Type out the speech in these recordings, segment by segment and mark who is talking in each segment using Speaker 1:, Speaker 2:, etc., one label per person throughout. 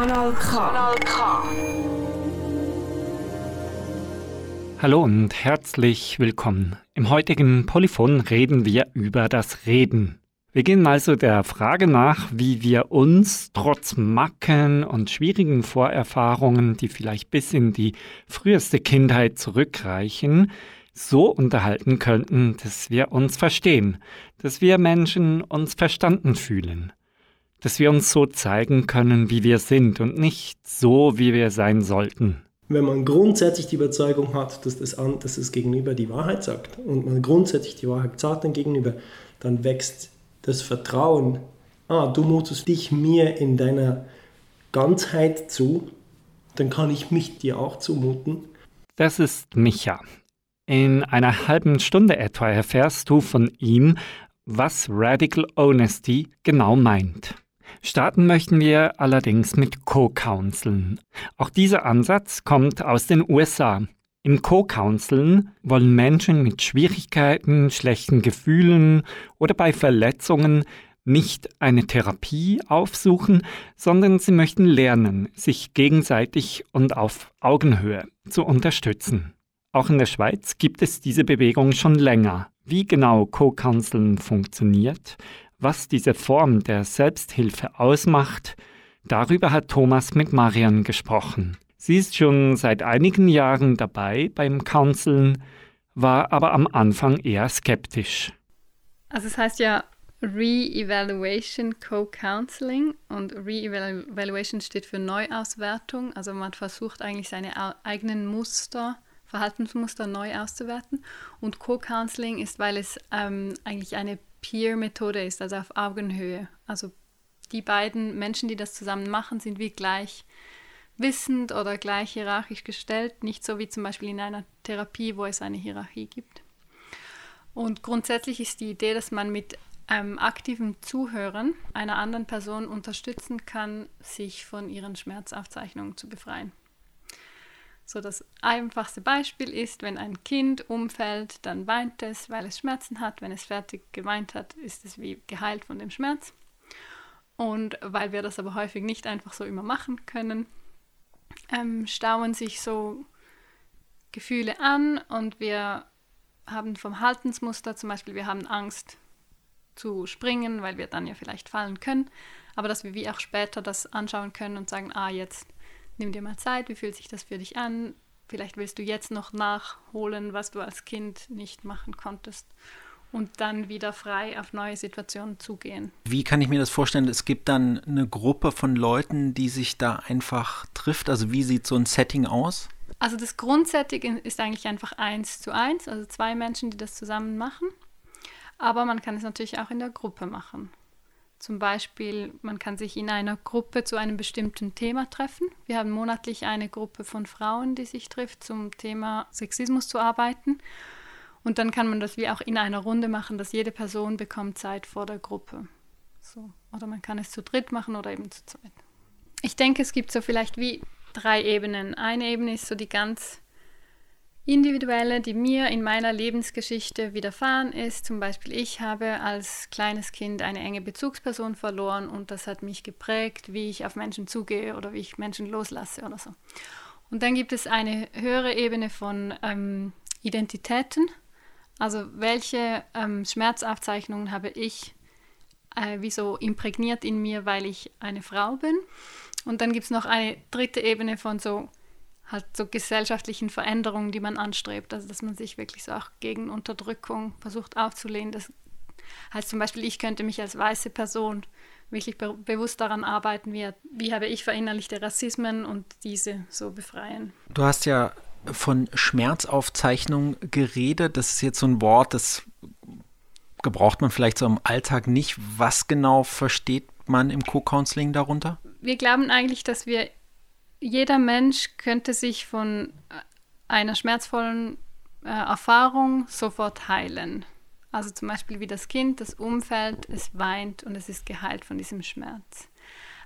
Speaker 1: Kanal K. Kanal K.
Speaker 2: Hallo und herzlich willkommen. Im heutigen Polyphon reden wir über das Reden. Wir gehen also der Frage nach, wie wir uns trotz Macken und schwierigen Vorerfahrungen, die vielleicht bis in die früheste Kindheit zurückreichen, so unterhalten könnten, dass wir uns verstehen, dass wir Menschen uns verstanden fühlen, dass wir uns so zeigen können, wie wir sind und nicht so, wie wir sein sollten.
Speaker 3: Wenn man grundsätzlich die Überzeugung hat, dass das, an, dass das Gegenüber die Wahrheit sagt und man grundsätzlich die Wahrheit sagt dem Gegenüber, dann wächst das Vertrauen. Ah, du mutest dich mir in deiner Ganzheit zu, dann kann ich mich dir auch zumuten.
Speaker 2: Das ist Micha. In einer halben Stunde etwa erfährst du von ihm, was Radical Honesty genau meint. Starten möchten wir allerdings mit Co-Counseln. Auch dieser Ansatz kommt aus den USA. Im Co-Counseln wollen Menschen mit Schwierigkeiten, schlechten Gefühlen oder bei Verletzungen nicht eine Therapie aufsuchen, sondern sie möchten lernen, sich gegenseitig und auf Augenhöhe zu unterstützen. Auch in der Schweiz gibt es diese Bewegung schon länger. Wie genau Co-Counseln funktioniert, was diese Form der Selbsthilfe ausmacht, darüber hat Thomas mit Marian gesprochen. Sie ist schon seit einigen Jahren dabei beim Counseln, war aber am Anfang eher skeptisch.
Speaker 4: Also es heißt ja Re-Evaluation Co-Counseling und Re-Evaluation steht für Neuauswertung. Also man versucht eigentlich seine eigenen Muster Verhaltensmuster neu auszuwerten. Und Co-Counseling ist, weil es ähm, eigentlich eine Peer-Methode ist, also auf Augenhöhe. Also die beiden Menschen, die das zusammen machen, sind wie gleich wissend oder gleich hierarchisch gestellt, nicht so wie zum Beispiel in einer Therapie, wo es eine Hierarchie gibt. Und grundsätzlich ist die Idee, dass man mit einem aktiven Zuhören einer anderen Person unterstützen kann, sich von ihren Schmerzaufzeichnungen zu befreien. So das einfachste Beispiel ist, wenn ein Kind umfällt, dann weint es, weil es Schmerzen hat. Wenn es fertig geweint hat, ist es wie geheilt von dem Schmerz. Und weil wir das aber häufig nicht einfach so immer machen können, ähm, stauen sich so Gefühle an und wir haben vom Haltensmuster zum Beispiel, wir haben Angst zu springen, weil wir dann ja vielleicht fallen können, aber dass wir wie auch später das anschauen können und sagen, ah, jetzt nimm dir mal Zeit, wie fühlt sich das für dich an? Vielleicht willst du jetzt noch nachholen, was du als Kind nicht machen konntest und dann wieder frei auf neue Situationen zugehen.
Speaker 5: Wie kann ich mir das vorstellen? Es gibt dann eine Gruppe von Leuten, die sich da einfach trifft. Also wie sieht so ein Setting aus?
Speaker 4: Also das Grundsetting ist eigentlich einfach eins zu eins, also zwei Menschen, die das zusammen machen. Aber man kann es natürlich auch in der Gruppe machen. Zum Beispiel, man kann sich in einer Gruppe zu einem bestimmten Thema treffen. Wir haben monatlich eine Gruppe von Frauen, die sich trifft, zum Thema Sexismus zu arbeiten. Und dann kann man das wie auch in einer Runde machen, dass jede Person bekommt Zeit vor der Gruppe. So. Oder man kann es zu dritt machen oder eben zu zweit. Ich denke, es gibt so vielleicht wie drei Ebenen. Eine Ebene ist so die ganz individuelle, die mir in meiner Lebensgeschichte widerfahren ist. Zum Beispiel, ich habe als kleines Kind eine enge Bezugsperson verloren und das hat mich geprägt, wie ich auf Menschen zugehe oder wie ich Menschen loslasse oder so. Und dann gibt es eine höhere Ebene von ähm, Identitäten. Also welche ähm, Schmerzaufzeichnungen habe ich äh, wie so imprägniert in mir, weil ich eine Frau bin. Und dann gibt es noch eine dritte Ebene von so halt so gesellschaftlichen Veränderungen, die man anstrebt. Also dass man sich wirklich so auch gegen Unterdrückung versucht aufzulehnen. Das heißt zum Beispiel, ich könnte mich als weiße Person wirklich be bewusst daran arbeiten, wie, wie habe ich verinnerlichte Rassismen und diese so befreien.
Speaker 5: Du hast ja von Schmerzaufzeichnung geredet. Das ist jetzt so ein Wort, das gebraucht man vielleicht so im Alltag nicht. Was genau versteht man im Co-Counseling darunter?
Speaker 4: Wir glauben eigentlich, dass wir jeder Mensch könnte sich von äh, einer schmerzvollen äh, Erfahrung sofort heilen. Also zum Beispiel wie das Kind, das umfällt, es weint und es ist geheilt von diesem Schmerz.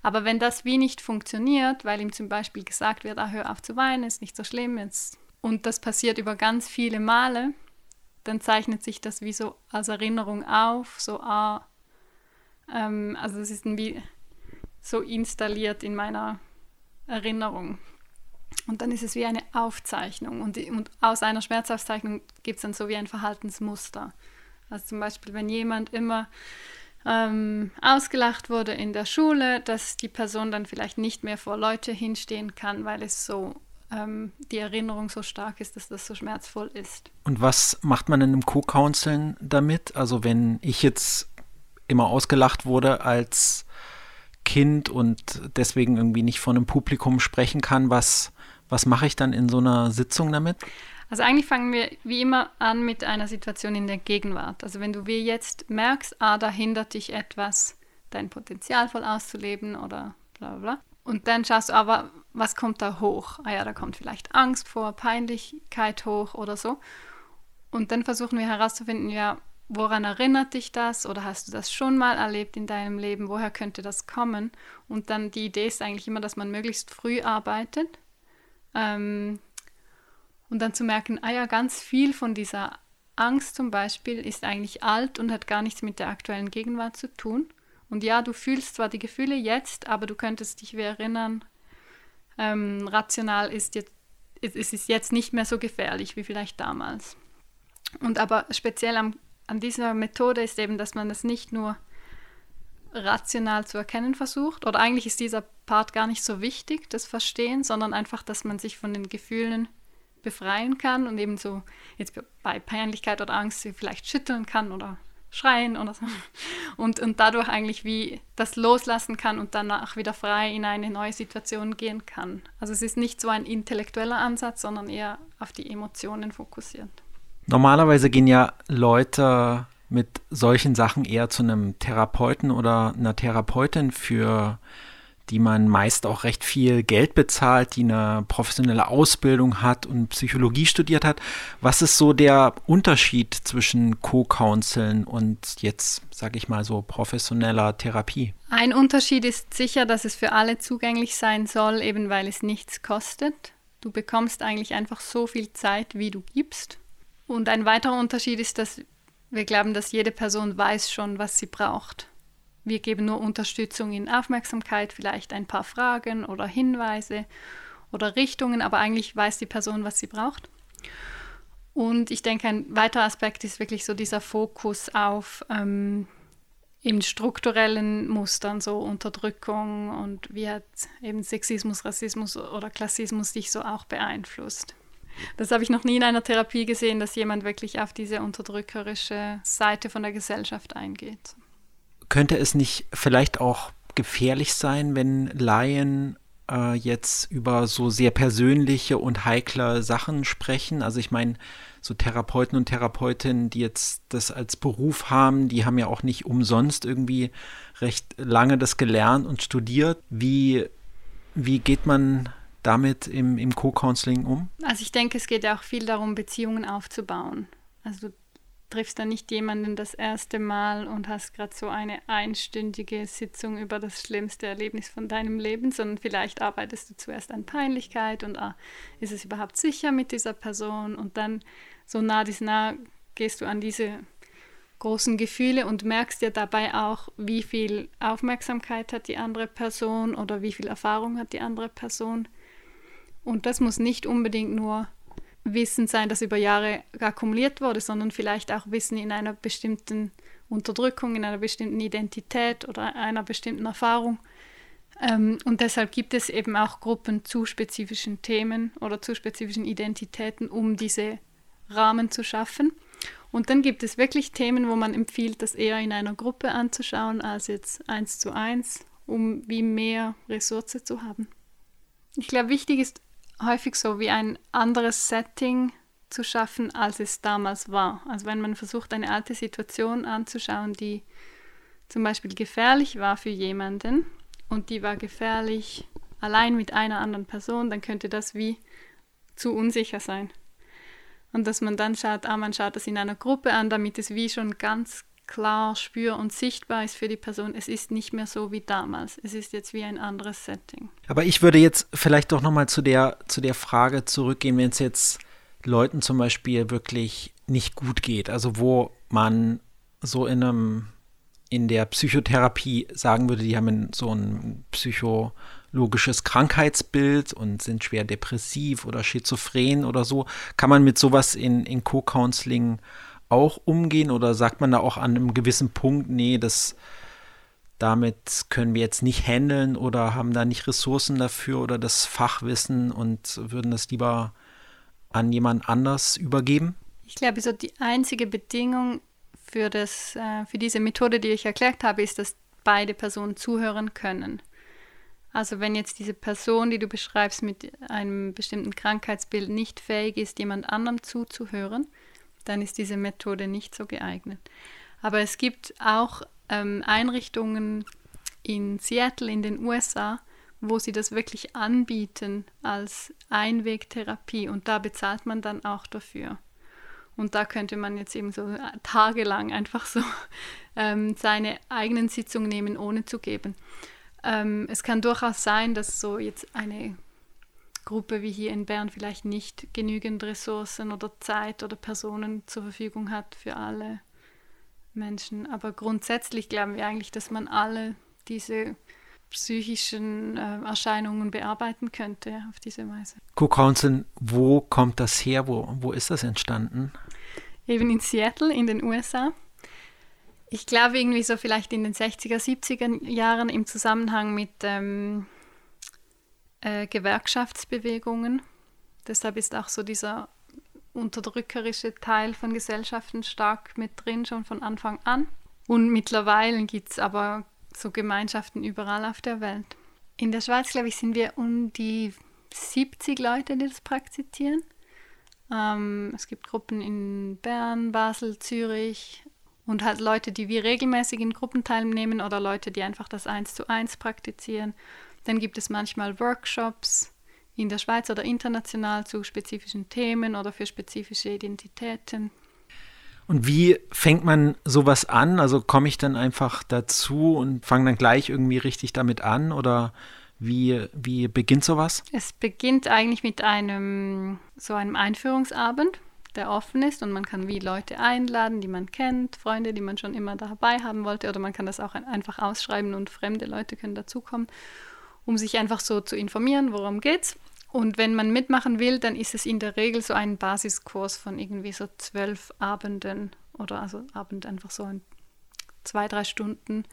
Speaker 4: Aber wenn das wie nicht funktioniert, weil ihm zum Beispiel gesagt wird, ah, hör auf zu weinen, ist nicht so schlimm jetzt, und das passiert über ganz viele Male, dann zeichnet sich das wie so als Erinnerung auf, so, ah, ähm, also es ist wie so installiert in meiner Erinnerung. Und dann ist es wie eine Aufzeichnung. Und, und aus einer Schmerzaufzeichnung gibt es dann so wie ein Verhaltensmuster. Also zum Beispiel, wenn jemand immer ähm, ausgelacht wurde in der Schule, dass die Person dann vielleicht nicht mehr vor Leute hinstehen kann, weil es so ähm, die Erinnerung so stark ist, dass das so schmerzvoll ist.
Speaker 5: Und was macht man denn im Co-Counseln damit? Also wenn ich jetzt immer ausgelacht wurde als Kind und deswegen irgendwie nicht vor einem Publikum sprechen kann, was, was mache ich dann in so einer Sitzung damit?
Speaker 4: Also eigentlich fangen wir wie immer an mit einer Situation in der Gegenwart. Also wenn du wie jetzt merkst, ah, da hindert dich etwas, dein Potenzial voll auszuleben oder bla bla bla. Und dann schaust du aber, was kommt da hoch? Ah ja, da kommt vielleicht Angst vor, Peinlichkeit hoch oder so. Und dann versuchen wir herauszufinden, ja, woran erinnert dich das oder hast du das schon mal erlebt in deinem Leben? Woher könnte das kommen? Und dann die Idee ist eigentlich immer, dass man möglichst früh arbeitet. Ähm, und dann zu merken, ah ja, ganz viel von dieser Angst zum Beispiel ist eigentlich alt und hat gar nichts mit der aktuellen Gegenwart zu tun. Und ja, du fühlst zwar die Gefühle jetzt, aber du könntest dich wie erinnern, ähm, rational ist jetzt, es ist jetzt nicht mehr so gefährlich wie vielleicht damals. Und aber speziell am, an dieser Methode ist eben, dass man es nicht nur rational zu erkennen versucht, oder eigentlich ist dieser Part gar nicht so wichtig, das Verstehen, sondern einfach, dass man sich von den Gefühlen befreien kann und eben so jetzt bei Peinlichkeit oder Angst vielleicht schütteln kann oder schreien oder so. Und, und dadurch eigentlich wie das loslassen kann und danach wieder frei in eine neue Situation gehen kann. Also es ist nicht so ein intellektueller Ansatz, sondern eher auf die Emotionen fokussiert.
Speaker 5: Normalerweise gehen ja Leute mit solchen Sachen eher zu einem Therapeuten oder einer Therapeutin für die man meist auch recht viel Geld bezahlt, die eine professionelle Ausbildung hat und Psychologie studiert hat. Was ist so der Unterschied zwischen Co-Counseln und jetzt, sage ich mal so, professioneller Therapie?
Speaker 4: Ein Unterschied ist sicher, dass es für alle zugänglich sein soll, eben weil es nichts kostet. Du bekommst eigentlich einfach so viel Zeit, wie du gibst. Und ein weiterer Unterschied ist, dass wir glauben, dass jede Person weiß schon, was sie braucht. Wir geben nur Unterstützung in Aufmerksamkeit, vielleicht ein paar Fragen oder Hinweise oder Richtungen, aber eigentlich weiß die Person, was sie braucht. Und ich denke, ein weiterer Aspekt ist wirklich so dieser Fokus auf ähm, eben strukturellen Mustern, so Unterdrückung und wie hat eben Sexismus, Rassismus oder Klassismus dich so auch beeinflusst. Das habe ich noch nie in einer Therapie gesehen, dass jemand wirklich auf diese unterdrückerische Seite von der Gesellschaft eingeht
Speaker 5: könnte es nicht vielleicht auch gefährlich sein, wenn Laien äh, jetzt über so sehr persönliche und heikle Sachen sprechen? Also ich meine, so Therapeuten und Therapeutinnen, die jetzt das als Beruf haben, die haben ja auch nicht umsonst irgendwie recht lange das gelernt und studiert. Wie, wie geht man damit im, im Co-Counseling um?
Speaker 4: Also ich denke, es geht ja auch viel darum, Beziehungen aufzubauen. Also triffst dann nicht jemanden das erste Mal und hast gerade so eine einstündige Sitzung über das schlimmste Erlebnis von deinem Leben, sondern vielleicht arbeitest du zuerst an Peinlichkeit und ah, ist es überhaupt sicher mit dieser Person und dann so nah dies nah gehst du an diese großen Gefühle und merkst dir dabei auch, wie viel Aufmerksamkeit hat die andere Person oder wie viel Erfahrung hat die andere Person. Und das muss nicht unbedingt nur Wissen sein, das über Jahre akkumuliert wurde, sondern vielleicht auch Wissen in einer bestimmten Unterdrückung, in einer bestimmten Identität oder einer bestimmten Erfahrung. Ähm, und deshalb gibt es eben auch Gruppen zu spezifischen Themen oder zu spezifischen Identitäten, um diese Rahmen zu schaffen. Und dann gibt es wirklich Themen, wo man empfiehlt, das eher in einer Gruppe anzuschauen, als jetzt eins zu eins, um wie mehr Ressource zu haben. Ich glaube, wichtig ist häufig so wie ein anderes Setting zu schaffen, als es damals war. Also wenn man versucht, eine alte Situation anzuschauen, die zum Beispiel gefährlich war für jemanden und die war gefährlich allein mit einer anderen Person, dann könnte das wie zu unsicher sein. Und dass man dann schaut, ah, man schaut das in einer Gruppe an, damit es wie schon ganz klar spür- und sichtbar ist für die Person, es ist nicht mehr so wie damals. Es ist jetzt wie ein anderes Setting.
Speaker 5: Aber ich würde jetzt vielleicht doch nochmal zu der, zu der Frage zurückgehen, wenn es jetzt Leuten zum Beispiel wirklich nicht gut geht, also wo man so in einem in der Psychotherapie sagen würde, die haben so einen Psycho logisches Krankheitsbild und sind schwer depressiv oder schizophren oder so. Kann man mit sowas in, in Co-Counseling auch umgehen oder sagt man da auch an einem gewissen Punkt, nee, das damit können wir jetzt nicht handeln oder haben da nicht Ressourcen dafür oder das Fachwissen und würden das lieber an jemand anders übergeben?
Speaker 4: Ich glaube, so die einzige Bedingung für, das, äh, für diese Methode, die ich erklärt habe, ist, dass beide Personen zuhören können. Also wenn jetzt diese Person, die du beschreibst, mit einem bestimmten Krankheitsbild nicht fähig ist, jemand anderem zuzuhören, dann ist diese Methode nicht so geeignet. Aber es gibt auch ähm, Einrichtungen in Seattle in den USA, wo sie das wirklich anbieten als Einwegtherapie und da bezahlt man dann auch dafür. Und da könnte man jetzt eben so tagelang einfach so ähm, seine eigenen Sitzungen nehmen, ohne zu geben. Ähm, es kann durchaus sein, dass so jetzt eine Gruppe wie hier in Bern vielleicht nicht genügend Ressourcen oder Zeit oder Personen zur Verfügung hat für alle Menschen. Aber grundsätzlich glauben wir eigentlich, dass man alle diese psychischen äh, Erscheinungen bearbeiten könnte auf diese Weise.
Speaker 5: Co-Counseling, wo kommt das her? Wo, wo ist das entstanden?
Speaker 4: Eben in Seattle in den USA. Ich glaube irgendwie so vielleicht in den 60er, 70er Jahren im Zusammenhang mit ähm, äh, Gewerkschaftsbewegungen. Deshalb ist auch so dieser unterdrückerische Teil von Gesellschaften stark mit drin, schon von Anfang an. Und mittlerweile gibt es aber so Gemeinschaften überall auf der Welt. In der Schweiz, glaube ich, sind wir um die 70 Leute, die das praktizieren. Ähm, es gibt Gruppen in Bern, Basel, Zürich und halt Leute, die wir regelmäßig in Gruppen teilnehmen oder Leute, die einfach das eins zu eins praktizieren. Dann gibt es manchmal Workshops in der Schweiz oder international zu spezifischen Themen oder für spezifische Identitäten.
Speaker 5: Und wie fängt man sowas an? Also komme ich dann einfach dazu und fange dann gleich irgendwie richtig damit an oder wie, wie beginnt sowas?
Speaker 4: Es beginnt eigentlich mit einem so einem Einführungsabend, der offen ist und man kann wie Leute einladen, die man kennt, Freunde, die man schon immer dabei haben wollte oder man kann das auch einfach ausschreiben und fremde Leute können dazukommen um sich einfach so zu informieren, worum geht's. Und wenn man mitmachen will, dann ist es in der Regel so ein Basiskurs von irgendwie so zwölf Abenden oder also Abend einfach so ein, zwei, drei Stunden,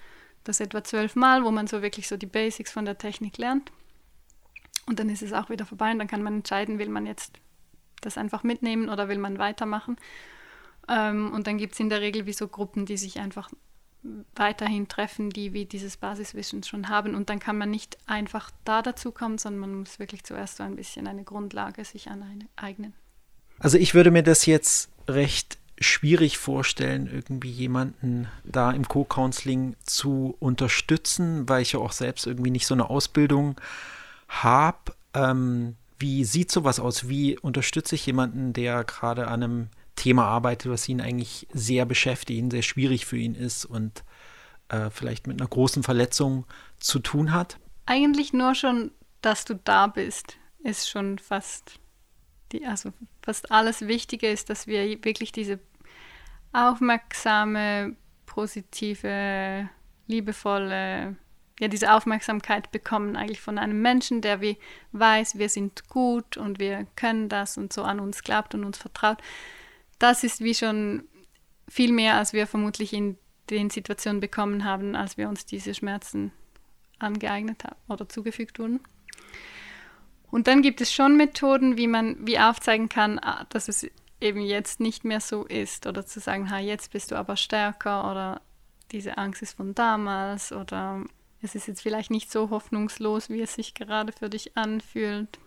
Speaker 4: das etwa zwölf Mal, wo man so wirklich so die Basics von der Technik lernt. Und dann ist es auch wieder vorbei und dann kann man entscheiden, will man jetzt das einfach mitnehmen oder will man weitermachen. Ähm, und dann gibt es in der Regel wie so Gruppen, die sich einfach weiterhin treffen, die wie dieses Basiswissen schon haben. Und dann kann man nicht einfach da dazu kommen, sondern man muss wirklich zuerst so ein bisschen eine Grundlage sich aneignen.
Speaker 5: Also ich würde mir das jetzt recht schwierig vorstellen, irgendwie jemanden da im Co-Counseling zu unterstützen, weil ich ja auch selbst irgendwie nicht so eine Ausbildung habe. Ähm, wie sieht sowas aus? Wie unterstütze ich jemanden, der gerade an einem Thema arbeitet, was ihn eigentlich sehr beschäftigt, sehr schwierig für ihn ist und äh, vielleicht mit einer großen Verletzung zu tun hat?
Speaker 4: Eigentlich nur schon, dass du da bist, ist schon fast die, also fast alles Wichtige ist, dass wir wirklich diese aufmerksame, positive, liebevolle, ja, diese Aufmerksamkeit bekommen eigentlich von einem Menschen, der wie weiß, wir sind gut und wir können das und so an uns glaubt und uns vertraut das ist wie schon viel mehr, als wir vermutlich in den Situationen bekommen haben, als wir uns diese Schmerzen angeeignet haben oder zugefügt wurden. Und dann gibt es schon Methoden, wie man wie aufzeigen kann, ah, dass es eben jetzt nicht mehr so ist oder zu sagen, ha, jetzt bist du aber stärker oder diese Angst ist von damals oder es ist jetzt vielleicht nicht so hoffnungslos, wie es sich gerade für dich anfühlt.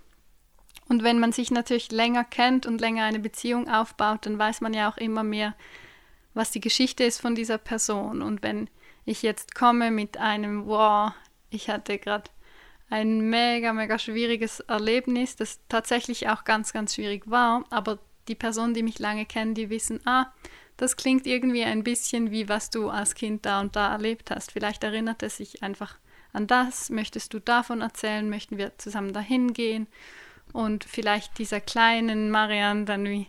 Speaker 4: Und wenn man sich natürlich länger kennt und länger eine Beziehung aufbaut, dann weiß man ja auch immer mehr, was die Geschichte ist von dieser Person. Und wenn ich jetzt komme mit einem, wow, ich hatte gerade ein mega, mega schwieriges Erlebnis, das tatsächlich auch ganz, ganz schwierig war, aber die Personen, die mich lange kennen, die wissen, ah, das klingt irgendwie ein bisschen wie was du als Kind da und da erlebt hast. Vielleicht erinnert es sich einfach an das, möchtest du davon erzählen, möchten wir zusammen dahin gehen und vielleicht dieser kleinen Marianne dann wie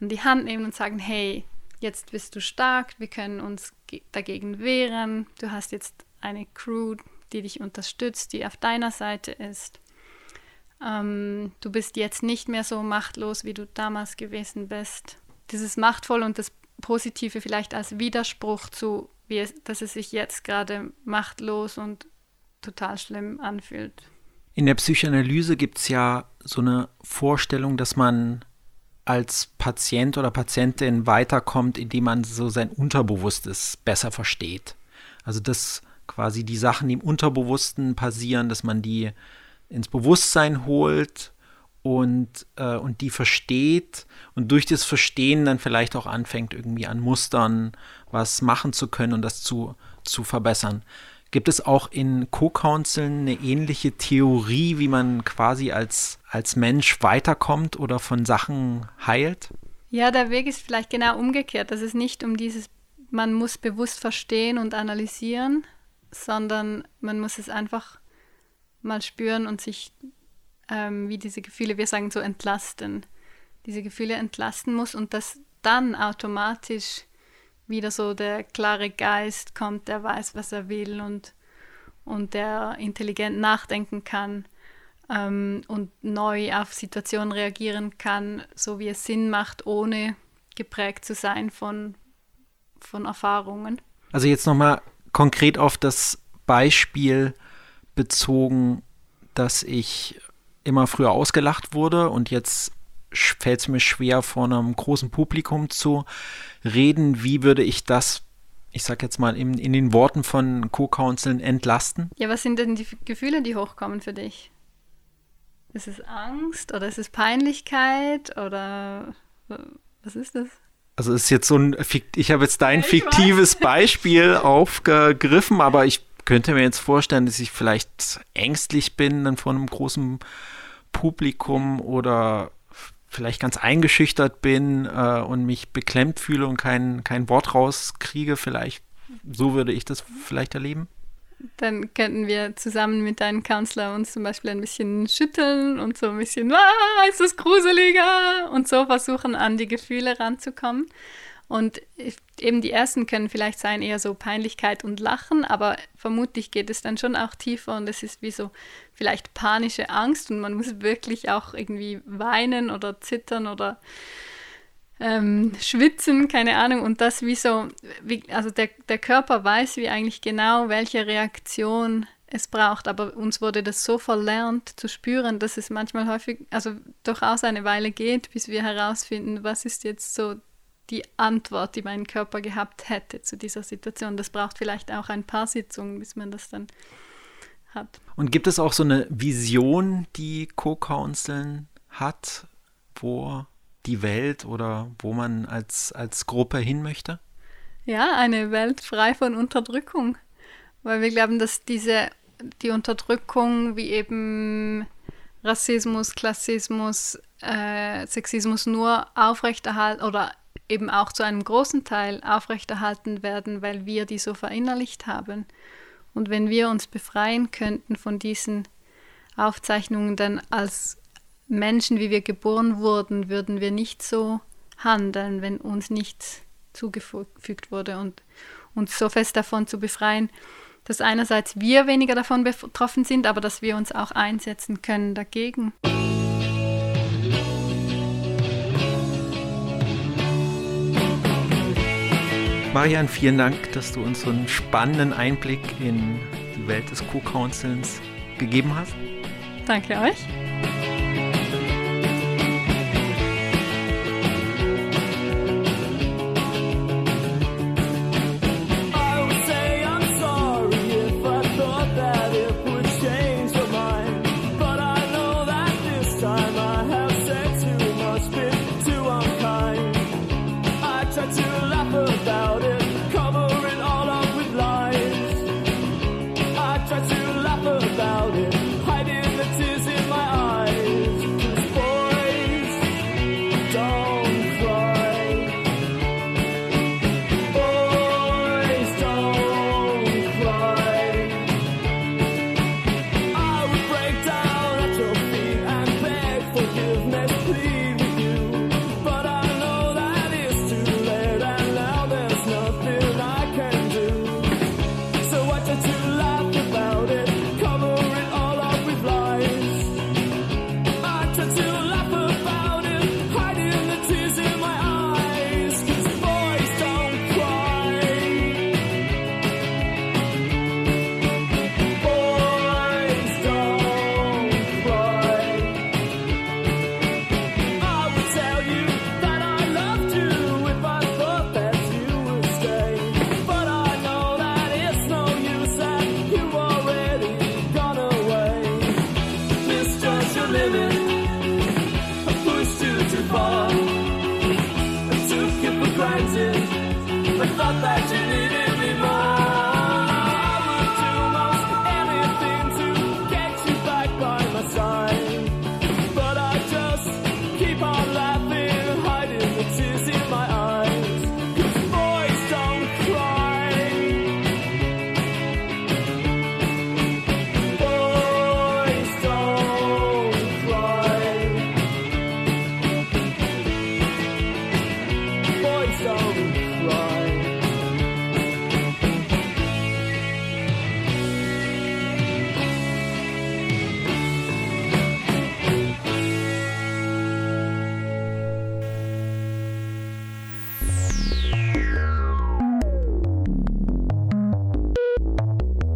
Speaker 4: an die Hand nehmen und sagen, hey, jetzt bist du stark, wir können uns dagegen wehren, du hast jetzt eine Crew, die dich unterstützt, die auf deiner Seite ist. Ähm, du bist jetzt nicht mehr so machtlos, wie du damals gewesen bist. Dieses Machtvoll und das Positive vielleicht als Widerspruch zu, es, dass es sich jetzt gerade machtlos und total schlimm anfühlt.
Speaker 5: In der Psychoanalyse gibt es ja so eine Vorstellung, dass man als Patient oder Patientin weiterkommt, indem man so sein Unterbewusstes besser versteht. Also dass quasi die Sachen, die im Unterbewussten passieren, dass man die ins Bewusstsein holt und, äh, und die versteht und durch das Verstehen dann vielleicht auch anfängt, irgendwie an Mustern was machen zu können und das zu, zu verbessern. Gibt es auch in Co-Counseln eine ähnliche Theorie, wie man quasi als, als Mensch weiterkommt oder von Sachen heilt?
Speaker 4: Ja, der Weg ist vielleicht genau umgekehrt, dass es nicht um dieses, man muss bewusst verstehen und analysieren, sondern man muss es einfach mal spüren und sich ähm, wie diese Gefühle, wir sagen so entlasten, diese Gefühle entlasten muss und dass dann automatisch wieder so der klare Geist kommt, der weiß, was er will und, und der intelligent nachdenken kann ähm, und neu auf Situationen reagieren kann, so wie es Sinn macht, ohne geprägt zu sein von, von Erfahrungen.
Speaker 5: Also jetzt nochmal konkret auf das Beispiel bezogen, dass ich immer früher ausgelacht wurde und jetzt fällt es mir schwer, vor einem großen Publikum zu reden. Wie würde ich das, ich sag jetzt mal, in, in den Worten von Co-Counseln entlasten?
Speaker 4: Ja, was sind denn die Gefühle, die hochkommen für dich? Ist es Angst oder ist es Peinlichkeit oder was ist das?
Speaker 5: Also es ist jetzt so ein, ich habe jetzt dein fiktives. Beispiel aufgegriffen, aber ich könnte mir jetzt vorstellen, dass ich vielleicht ängstlich bin dann vor einem großen Publikum oder vielleicht ganz eingeschüchtert bin äh, und mich beklemmt fühle und kein, kein Wort rauskriege, vielleicht so würde ich das vielleicht erleben.
Speaker 4: Dann könnten wir zusammen mit deinem Kanzler uns zum Beispiel ein bisschen schütteln und so ein bisschen, ah, ist das gruseliger und so versuchen, an die Gefühle ranzukommen. Und eben die ersten können vielleicht sein eher so Peinlichkeit und Lachen, aber vermutlich geht es dann schon auch tiefer und es ist wie so vielleicht panische Angst und man muss wirklich auch irgendwie weinen oder zittern oder ähm, schwitzen, keine Ahnung. Und das wie so, wie, also der, der Körper weiß wie eigentlich genau, welche Reaktion es braucht, aber uns wurde das so verlernt zu spüren, dass es manchmal häufig, also durchaus eine Weile geht, bis wir herausfinden, was ist jetzt so die Antwort, die mein Körper gehabt hätte zu dieser Situation. Das braucht vielleicht auch ein paar Sitzungen, bis man das dann hat.
Speaker 5: Und gibt es auch so eine Vision, die Co-Counseln hat, wo die Welt oder wo man als, als Gruppe hin möchte?
Speaker 4: Ja, eine Welt frei von Unterdrückung. Weil wir glauben, dass diese, die Unterdrückung wie eben Rassismus, Klassismus, äh, Sexismus nur aufrechterhalten oder eben auch zu einem großen Teil aufrechterhalten werden, weil wir die so verinnerlicht haben. Und wenn wir uns befreien könnten von diesen Aufzeichnungen, dann als Menschen, wie wir geboren wurden, würden wir nicht so handeln, wenn uns nichts zugefügt wurde und uns so fest davon zu befreien, dass einerseits wir weniger davon betroffen sind, aber dass wir uns auch einsetzen können dagegen.
Speaker 5: Marian, vielen Dank, dass du uns so einen spannenden Einblick in die Welt des Co-Counselns gegeben hast.
Speaker 4: Danke euch.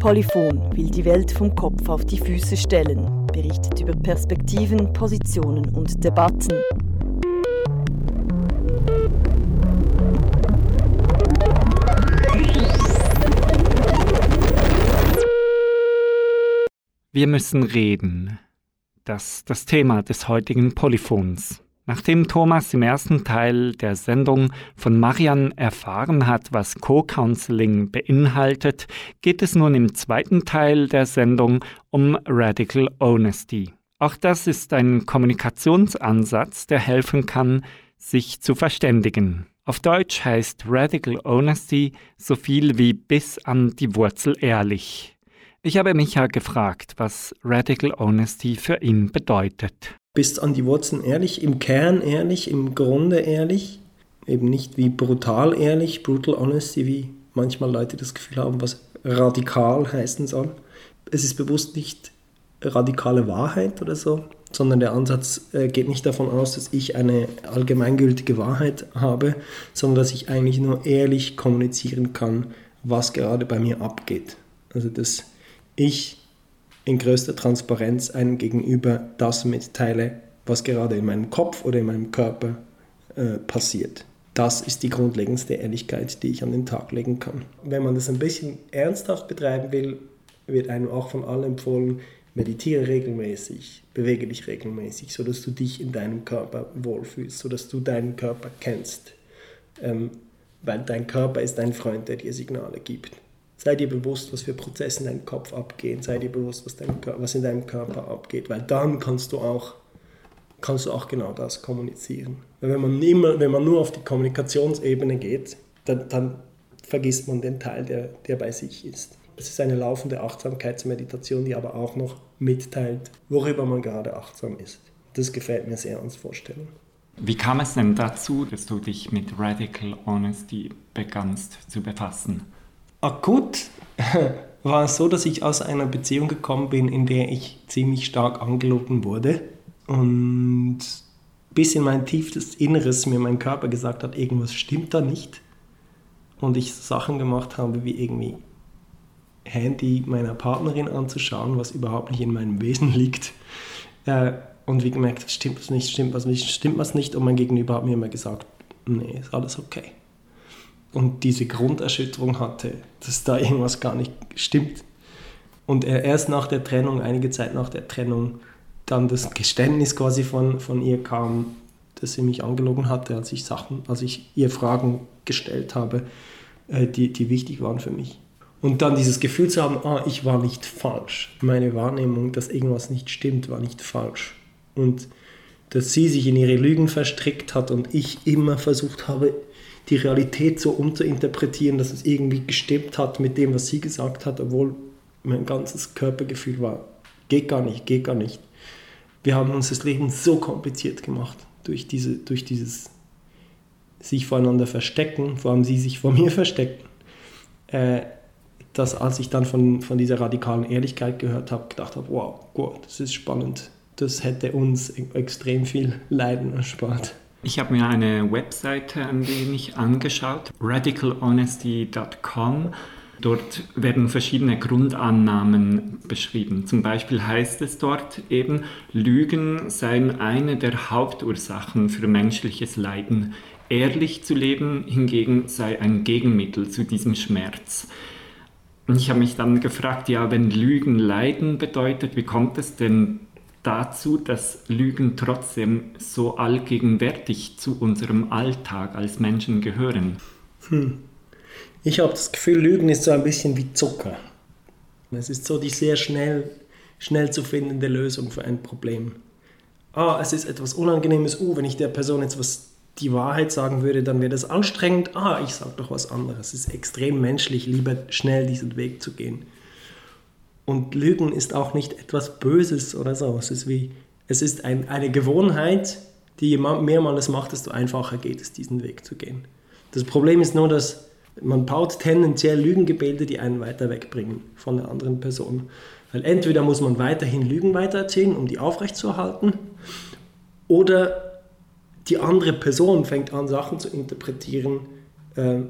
Speaker 6: Polyphon will die Welt vom Kopf auf die Füße stellen, berichtet über Perspektiven, Positionen und Debatten.
Speaker 2: Wir müssen reden. Das das Thema des heutigen Polyphons. Nachdem Thomas im ersten Teil der Sendung von Marian erfahren hat, was Co-Counseling beinhaltet, geht es nun im zweiten Teil der Sendung um Radical Honesty. Auch das ist ein Kommunikationsansatz, der helfen kann, sich zu verständigen. Auf Deutsch heißt Radical Honesty so viel wie bis an die Wurzel ehrlich. Ich habe Micha gefragt, was Radical Honesty für ihn bedeutet
Speaker 3: bist an die Wurzeln ehrlich, im Kern ehrlich, im Grunde ehrlich, eben nicht wie brutal ehrlich, brutal honesty, wie manchmal Leute das Gefühl haben, was radikal heißen soll. Es ist bewusst nicht radikale Wahrheit oder so, sondern der Ansatz äh, geht nicht davon aus, dass ich eine allgemeingültige Wahrheit habe, sondern dass ich eigentlich nur ehrlich kommunizieren kann, was gerade bei mir abgeht. Also dass ich in größter Transparenz einem gegenüber das mitteile, was gerade in meinem Kopf oder in meinem Körper äh, passiert. Das ist die grundlegendste Ehrlichkeit, die ich an den Tag legen kann. Wenn man das ein bisschen ernsthaft betreiben will, wird einem auch von allen empfohlen, meditiere regelmäßig, bewege dich regelmäßig, sodass du dich in deinem Körper wohlfühlst, sodass du deinen Körper kennst. Ähm, weil dein Körper ist ein Freund, der dir Signale gibt. Sei dir bewusst, was für Prozesse in deinem Kopf abgehen. Sei dir bewusst, was, dein, was in deinem Körper abgeht. Weil dann kannst du auch, kannst du auch genau das kommunizieren. Weil wenn man, immer, wenn man nur auf die Kommunikationsebene geht, dann, dann vergisst man den Teil, der, der bei sich ist. Es ist eine laufende Achtsamkeitsmeditation, die aber auch noch mitteilt, worüber man gerade achtsam ist. Das gefällt mir sehr ans Vorstellen.
Speaker 2: Wie kam es denn dazu, dass du dich mit Radical Honesty begannst zu befassen?
Speaker 3: Akut war es so, dass ich aus einer Beziehung gekommen bin, in der ich ziemlich stark angelogen wurde und bis in mein tiefstes Inneres mir mein Körper gesagt hat, irgendwas stimmt da nicht und ich Sachen gemacht habe, wie irgendwie Handy meiner Partnerin anzuschauen, was überhaupt nicht in meinem Wesen liegt. Äh, und wie gemerkt, stimmt was nicht, stimmt was nicht, stimmt was nicht. Und mein Gegenüber hat mir immer gesagt, nee, ist alles okay und diese Grunderschütterung hatte, dass da irgendwas gar nicht stimmt. Und er erst nach der Trennung, einige Zeit nach der Trennung, dann das Geständnis quasi von, von ihr kam, dass sie mich angelogen hatte, als ich Sachen, als ich ihr Fragen gestellt habe, äh, die, die wichtig waren für mich. Und dann dieses Gefühl zu haben, ah, ich war nicht falsch. Meine Wahrnehmung, dass irgendwas nicht stimmt, war nicht falsch. Und dass sie sich in ihre Lügen verstrickt hat und ich immer versucht habe, die Realität so umzuinterpretieren, dass es irgendwie gestimmt hat mit dem, was sie gesagt hat, obwohl mein ganzes Körpergefühl war, geht gar nicht, geht gar nicht. Wir haben uns das Leben so kompliziert gemacht durch, diese, durch dieses sich voreinander verstecken, vor allem sie sich vor mir verstecken, äh, dass als ich dann von, von dieser radikalen Ehrlichkeit gehört habe, gedacht habe, wow, gut, das ist spannend. Das hätte uns extrem viel Leiden erspart.
Speaker 2: Ich habe mir eine Webseite ein wenig angeschaut, radicalhonesty.com. Dort werden verschiedene Grundannahmen beschrieben. Zum Beispiel heißt es dort eben, Lügen seien eine der Hauptursachen für menschliches Leiden. Ehrlich zu leben hingegen sei ein Gegenmittel zu diesem Schmerz. Ich habe mich dann gefragt, ja, wenn Lügen Leiden bedeutet, wie kommt es denn dazu, dass Lügen trotzdem so allgegenwärtig zu unserem Alltag als Menschen gehören?
Speaker 3: Hm. Ich habe das Gefühl, Lügen ist so ein bisschen wie Zucker. Es ist so die sehr schnell, schnell zu findende Lösung für ein Problem. Ah, es ist etwas Unangenehmes. Uh, wenn ich der Person jetzt was die Wahrheit sagen würde, dann wäre das anstrengend. Ah, ich sage doch was anderes. Es ist extrem menschlich, lieber schnell diesen Weg zu gehen. Und Lügen ist auch nicht etwas Böses oder so. Es ist wie, es ist ein, eine Gewohnheit, die je mehr man es macht, desto einfacher geht es, diesen Weg zu gehen. Das Problem ist nur, dass man baut tendenziell Lügengebilde, die einen weiter wegbringen von der anderen Person. Weil entweder muss man weiterhin Lügen weitererzählen, um die aufrechtzuerhalten, oder die andere Person fängt an, Sachen zu interpretieren,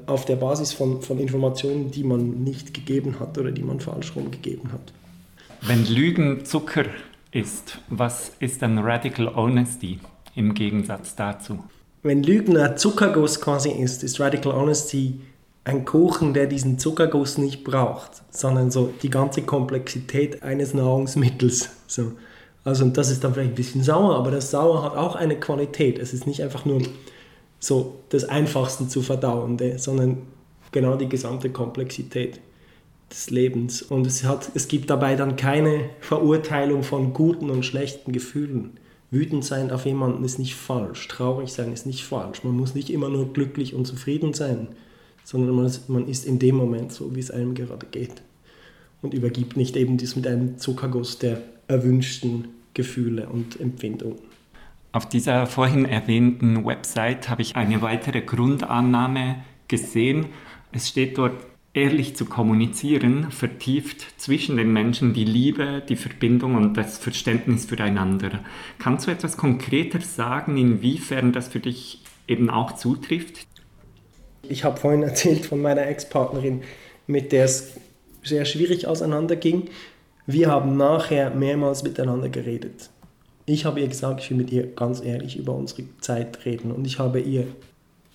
Speaker 3: auf der Basis von, von Informationen, die man nicht gegeben hat oder die man falsch rumgegeben hat.
Speaker 2: Wenn Lügen Zucker ist, was ist dann Radical Honesty im Gegensatz dazu?
Speaker 3: Wenn Lügen ein Zuckerguss quasi ist, ist Radical Honesty ein Kuchen, der diesen Zuckerguss nicht braucht, sondern so die ganze Komplexität eines Nahrungsmittels. So. Also und das ist dann vielleicht ein bisschen sauer, aber das Sauer hat auch eine Qualität. Es ist nicht einfach nur so das Einfachste zu verdauende, sondern genau die gesamte Komplexität des Lebens. Und es, hat, es gibt dabei dann keine Verurteilung von guten und schlechten Gefühlen. Wütend sein auf jemanden ist nicht falsch, traurig sein ist nicht falsch. Man muss nicht immer nur glücklich und zufrieden sein, sondern man ist, man ist in dem Moment so, wie es einem gerade geht. Und übergibt nicht eben dies mit einem Zuckerguss der erwünschten Gefühle und Empfindungen.
Speaker 2: Auf dieser vorhin erwähnten Website habe ich eine weitere Grundannahme gesehen. Es steht dort, ehrlich zu kommunizieren, vertieft zwischen den Menschen die Liebe, die Verbindung und das Verständnis füreinander. Kannst du etwas konkreter sagen, inwiefern das für dich eben auch zutrifft?
Speaker 3: Ich habe vorhin erzählt von meiner Ex-Partnerin, mit der es sehr schwierig auseinanderging. Wir haben nachher mehrmals miteinander geredet. Ich habe ihr gesagt, ich will mit ihr ganz ehrlich über unsere Zeit reden und ich habe ihr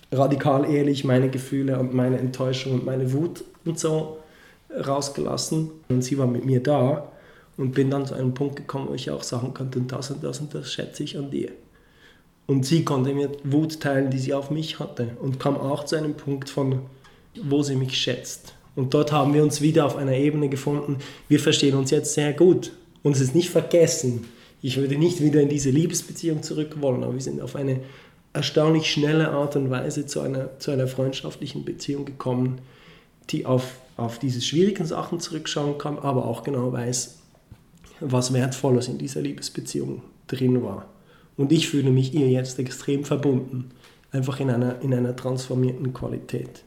Speaker 3: radikal ehrlich meine Gefühle und meine Enttäuschung und meine Wut und so rausgelassen. Und sie war mit mir da und bin dann zu einem Punkt gekommen, wo ich auch sagen konnte, das und das und das schätze ich an dir. Und sie konnte mir Wut teilen, die sie auf mich hatte und kam auch zu einem Punkt von, wo sie mich schätzt. Und dort haben wir uns wieder auf einer Ebene gefunden. Wir verstehen uns jetzt sehr gut. Und es ist nicht vergessen. Ich würde nicht wieder in diese Liebesbeziehung zurück wollen, aber wir sind auf eine erstaunlich schnelle Art und Weise zu einer, zu einer freundschaftlichen Beziehung gekommen, die auf, auf diese schwierigen Sachen zurückschauen kann, aber auch genau weiß, was Wertvolles in dieser Liebesbeziehung drin war. Und ich fühle mich ihr jetzt extrem verbunden, einfach in einer, in einer transformierten Qualität.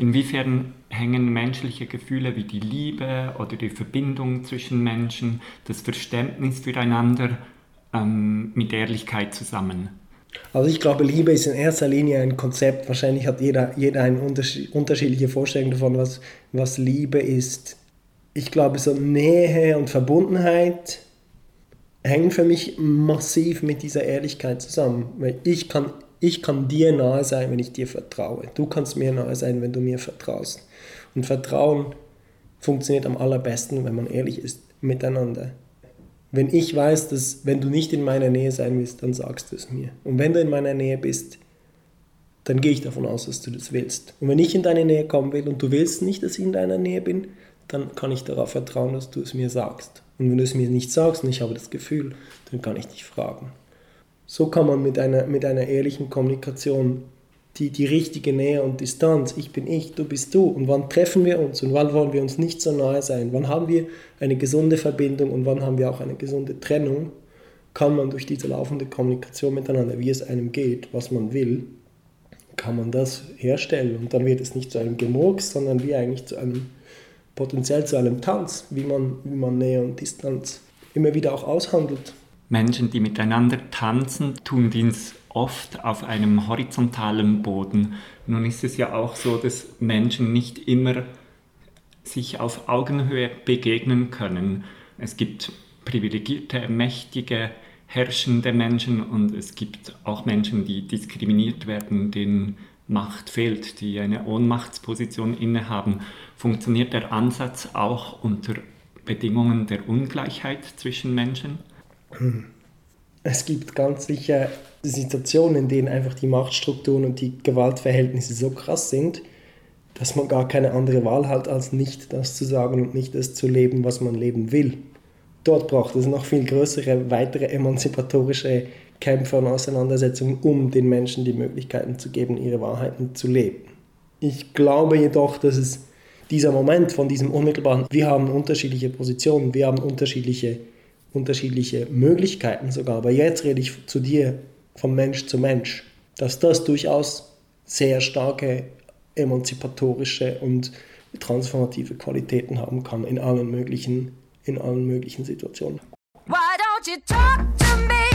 Speaker 2: Inwiefern hängen menschliche Gefühle wie die Liebe oder die Verbindung zwischen Menschen, das Verständnis füreinander ähm, mit Ehrlichkeit zusammen?
Speaker 3: Also ich glaube, Liebe ist in erster Linie ein Konzept. Wahrscheinlich hat jeder, jeder eine unterschiedliche Vorstellung davon, was, was Liebe ist. Ich glaube, so Nähe und Verbundenheit hängen für mich massiv mit dieser Ehrlichkeit zusammen. Weil ich kann, ich kann dir nahe sein, wenn ich dir vertraue. Du kannst mir nahe sein, wenn du mir vertraust. Und Vertrauen funktioniert am allerbesten, wenn man ehrlich ist miteinander. Wenn ich weiß, dass wenn du nicht in meiner Nähe sein willst, dann sagst du es mir. Und wenn du in meiner Nähe bist, dann gehe ich davon aus, dass du das willst. Und wenn ich in deine Nähe kommen will und du willst nicht, dass ich in deiner Nähe bin, dann kann ich darauf vertrauen, dass du es mir sagst. Und wenn du es mir nicht sagst und ich habe das Gefühl, dann kann ich dich fragen. So kann man mit einer, mit einer ehrlichen Kommunikation die, die richtige Nähe und Distanz, ich bin ich, du bist du, und wann treffen wir uns und wann wollen wir uns nicht so nahe sein, wann haben wir eine gesunde Verbindung und wann haben wir auch eine gesunde Trennung, kann man durch diese laufende Kommunikation miteinander, wie es einem geht, was man will, kann man das herstellen und dann wird es nicht zu einem Gemurks, sondern wie eigentlich zu einem, potenziell zu einem Tanz, wie man, wie man Nähe und Distanz immer wieder auch aushandelt.
Speaker 2: Menschen, die miteinander tanzen, tun dies oft auf einem horizontalen Boden. Nun ist es ja auch so, dass Menschen nicht immer sich auf Augenhöhe begegnen können. Es gibt privilegierte, mächtige, herrschende Menschen und es gibt auch Menschen, die diskriminiert werden, denen Macht fehlt, die eine Ohnmachtsposition innehaben. Funktioniert der Ansatz auch unter Bedingungen der Ungleichheit zwischen Menschen?
Speaker 3: Es gibt ganz sicher Situationen, in denen einfach die Machtstrukturen und die Gewaltverhältnisse so krass sind, dass man gar keine andere Wahl hat, als nicht das zu sagen und nicht das zu leben, was man leben will. Dort braucht es noch viel größere, weitere emanzipatorische Kämpfe und Auseinandersetzungen, um den Menschen die Möglichkeiten zu geben, ihre Wahrheiten zu leben. Ich glaube jedoch, dass es dieser Moment von diesem unmittelbaren, wir haben unterschiedliche Positionen, wir haben unterschiedliche, unterschiedliche Möglichkeiten sogar, aber jetzt rede ich zu dir von Mensch zu Mensch, dass das durchaus sehr starke emanzipatorische und transformative Qualitäten haben kann in allen möglichen, in allen möglichen Situationen. Why don't you talk to me?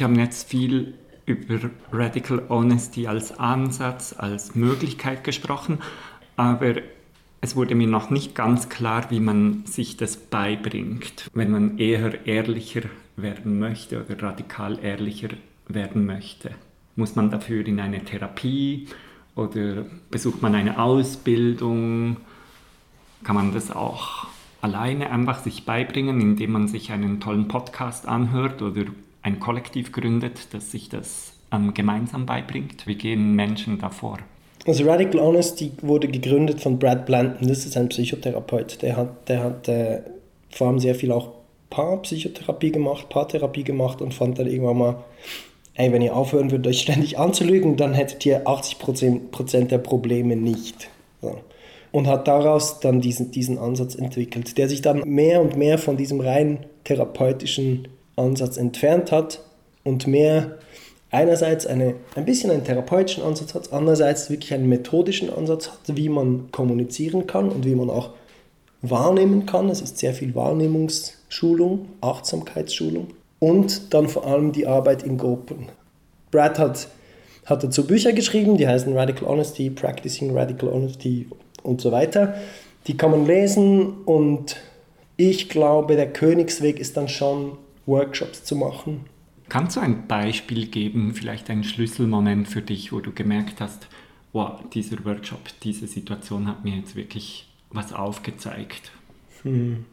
Speaker 2: Wir haben jetzt viel über Radical Honesty als Ansatz, als Möglichkeit gesprochen, aber es wurde mir noch nicht ganz klar, wie man sich das beibringt, wenn man eher ehrlicher werden möchte oder radikal ehrlicher werden möchte. Muss man dafür in eine Therapie oder besucht man eine Ausbildung? Kann man das auch alleine einfach sich beibringen, indem man sich einen tollen Podcast anhört oder ein Kollektiv gründet, das sich das ähm, gemeinsam beibringt? Wie gehen Menschen davor?
Speaker 3: Also Radical Honesty wurde gegründet von Brad Blanton, das ist ein Psychotherapeut. Der hat, der hat äh, vor allem sehr viel auch Paarpsychotherapie gemacht, Paartherapie gemacht und fand dann irgendwann mal, ey, wenn ihr aufhören würdet, euch ständig anzulügen, dann hättet ihr 80% der Probleme nicht. So. Und hat daraus dann diesen, diesen Ansatz entwickelt, der sich dann mehr und mehr von diesem rein therapeutischen Ansatz entfernt hat und mehr einerseits eine, ein bisschen einen therapeutischen Ansatz hat, andererseits wirklich einen methodischen Ansatz hat, wie man kommunizieren kann und wie man auch wahrnehmen kann. Es ist sehr viel Wahrnehmungsschulung, Achtsamkeitsschulung und dann vor allem die Arbeit in Gruppen. Brad hat, hat dazu Bücher geschrieben, die heißen Radical Honesty, Practicing Radical Honesty und so weiter. Die kann man lesen und ich glaube, der Königsweg ist dann schon, Workshops zu machen
Speaker 2: Kannst du ein Beispiel geben, vielleicht ein Schlüsselmoment für dich, wo du gemerkt hast, wow, dieser Workshop, diese Situation hat mir jetzt wirklich was aufgezeigt? Hm.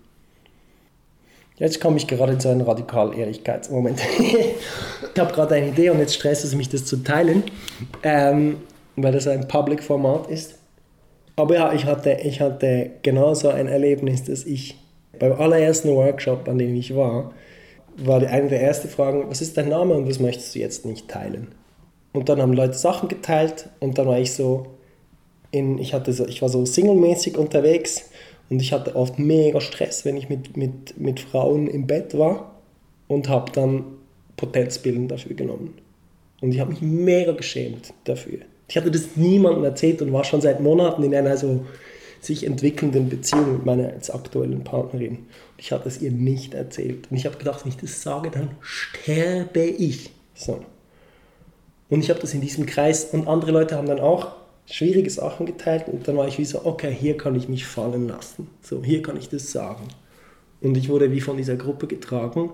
Speaker 3: Jetzt komme ich gerade in so einen Radikal-Ehrlichkeitsmoment. ich habe gerade eine Idee und jetzt stresst es mich, das zu teilen, ähm, weil das ein Public-Format ist. Aber ja, ich hatte, ich hatte genauso ein Erlebnis, dass ich beim allerersten Workshop, an dem ich war, war eine der ersten Fragen, was ist dein Name und was möchtest du jetzt nicht teilen? Und dann haben Leute Sachen geteilt und dann war ich so, in, ich, hatte so ich war so singlemäßig unterwegs und ich hatte oft mega Stress, wenn ich mit, mit, mit Frauen im Bett war und habe dann Potenzpillen dafür genommen. Und ich habe mich mega geschämt dafür. Ich hatte das niemandem erzählt und war schon seit Monaten in einer so sich entwickelnden Beziehung mit meiner jetzt aktuellen Partnerin. Ich habe es ihr nicht erzählt. Und ich habe gedacht, wenn ich das sage, dann sterbe ich. So. Und ich habe das in diesem Kreis und andere Leute haben dann auch schwierige Sachen geteilt und dann war ich wie so, okay, hier kann ich mich fallen lassen. So, hier kann ich das sagen. Und ich wurde wie von dieser Gruppe getragen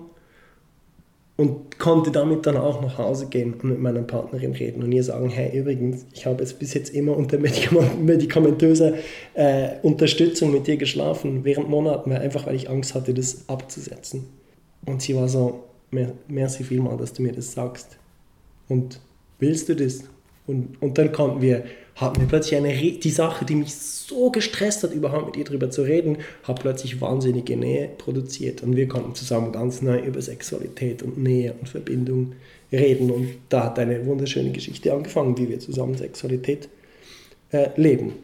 Speaker 3: und konnte damit dann auch nach Hause gehen und mit meiner Partnerin reden und ihr sagen, hey, übrigens, ich habe jetzt bis jetzt immer unter medikamentöser äh, Unterstützung mit dir geschlafen, während Monaten, einfach weil ich Angst hatte, das abzusetzen. Und sie war so, merci vielmal, dass du mir das sagst. Und willst du das? Und, und dann konnten wir hat mir plötzlich eine, die Sache, die mich so gestresst hat, überhaupt mit ihr darüber zu reden, hat plötzlich wahnsinnige Nähe produziert. Und wir konnten zusammen ganz neu über Sexualität und Nähe und Verbindung reden. Und da hat eine wunderschöne Geschichte angefangen, wie wir zusammen Sexualität äh, leben.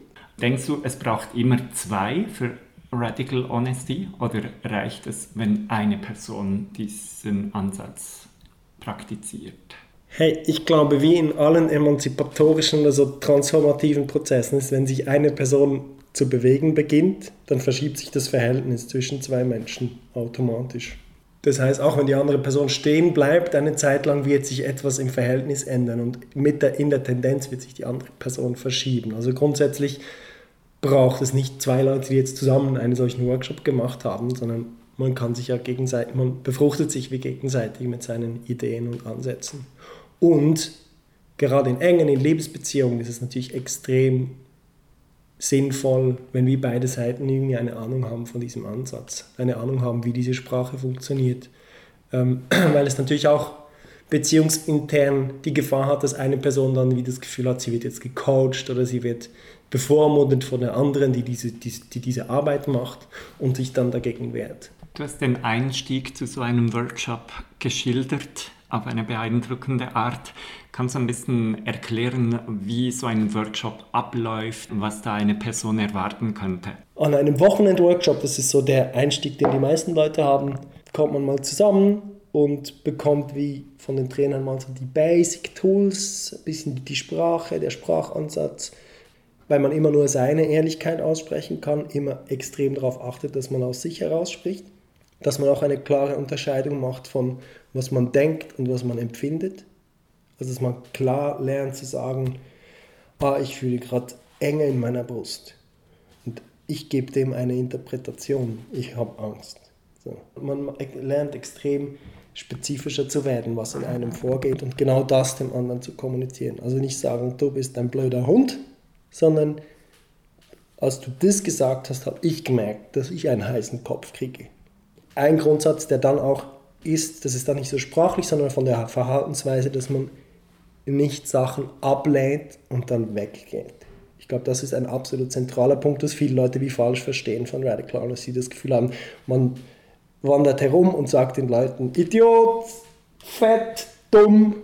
Speaker 2: Denkst du, es braucht immer zwei für Radical Honesty oder reicht es, wenn eine Person diesen Ansatz praktiziert?
Speaker 3: Hey, ich glaube, wie in allen emanzipatorischen, also transformativen Prozessen ist, wenn sich eine Person zu bewegen beginnt, dann verschiebt sich das Verhältnis zwischen zwei Menschen automatisch. Das heißt, auch wenn die andere Person stehen bleibt, eine Zeit lang wird sich etwas im Verhältnis ändern und mit der, in der Tendenz wird sich die andere Person verschieben. Also grundsätzlich braucht es nicht zwei Leute, die jetzt zusammen einen solchen Workshop gemacht haben, sondern man kann sich ja gegenseitig, man befruchtet sich wie gegenseitig mit seinen Ideen und Ansätzen. Und gerade in engen, in Lebensbeziehungen ist es natürlich extrem sinnvoll, wenn wir beide Seiten irgendwie eine Ahnung haben von diesem Ansatz, eine Ahnung haben, wie diese Sprache funktioniert. Ähm, weil es natürlich auch beziehungsintern die Gefahr hat, dass eine Person dann wie das Gefühl hat, sie wird jetzt gecoacht oder sie wird bevormundet von der anderen, die diese, die, die diese Arbeit macht und sich dann dagegen wehrt.
Speaker 2: Du hast den Einstieg zu so einem Workshop geschildert auf eine beeindruckende Art. Kannst du ein bisschen erklären, wie so ein Workshop abläuft was da eine Person erwarten könnte?
Speaker 3: An einem Wochenend-Workshop, das ist so der Einstieg, den die meisten Leute haben, kommt man mal zusammen und bekommt wie von den Trainern mal so die Basic Tools, ein bisschen die Sprache, der Sprachansatz, weil man immer nur seine Ehrlichkeit aussprechen kann, immer extrem darauf achtet, dass man aus sich heraus spricht. Dass man auch eine klare Unterscheidung macht von was man denkt und was man empfindet. Also dass man klar lernt zu sagen, ah, ich fühle gerade Enge in meiner Brust. Und ich gebe dem eine Interpretation. Ich habe Angst. So. Man lernt extrem spezifischer zu werden, was in einem vorgeht und genau das dem anderen zu kommunizieren. Also nicht sagen, du bist ein blöder Hund, sondern als du das gesagt hast, habe ich gemerkt, dass ich einen heißen Kopf kriege. Ein Grundsatz, der dann auch ist, das ist dann nicht so sprachlich, sondern von der Verhaltensweise, dass man nicht Sachen ablehnt und dann weggeht. Ich glaube, das ist ein absolut zentraler Punkt, das viele Leute wie falsch verstehen von Radical dass sie das Gefühl haben, man wandert herum und sagt den Leuten Idiot, fett, dumm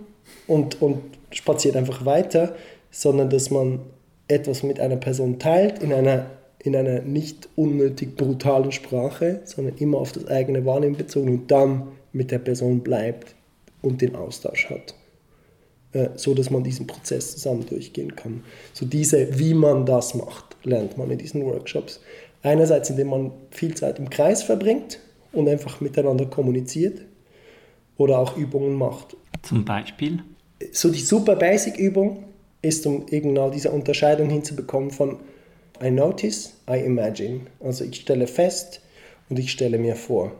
Speaker 3: und, und spaziert einfach weiter, sondern dass man etwas mit einer Person teilt in einer, in einer nicht unnötig brutalen Sprache, sondern immer auf das eigene Wahrnehmen bezogen und dann mit der Person bleibt und den Austausch hat. Äh, so dass man diesen Prozess zusammen durchgehen kann. So diese, wie man das macht, lernt man in diesen Workshops. Einerseits, indem man viel Zeit im Kreis verbringt und einfach miteinander kommuniziert oder auch Übungen macht.
Speaker 2: Zum Beispiel?
Speaker 3: So die super Basic-Übung ist, um genau diese Unterscheidung hinzubekommen von I notice, I imagine. Also ich stelle fest und ich stelle mir vor.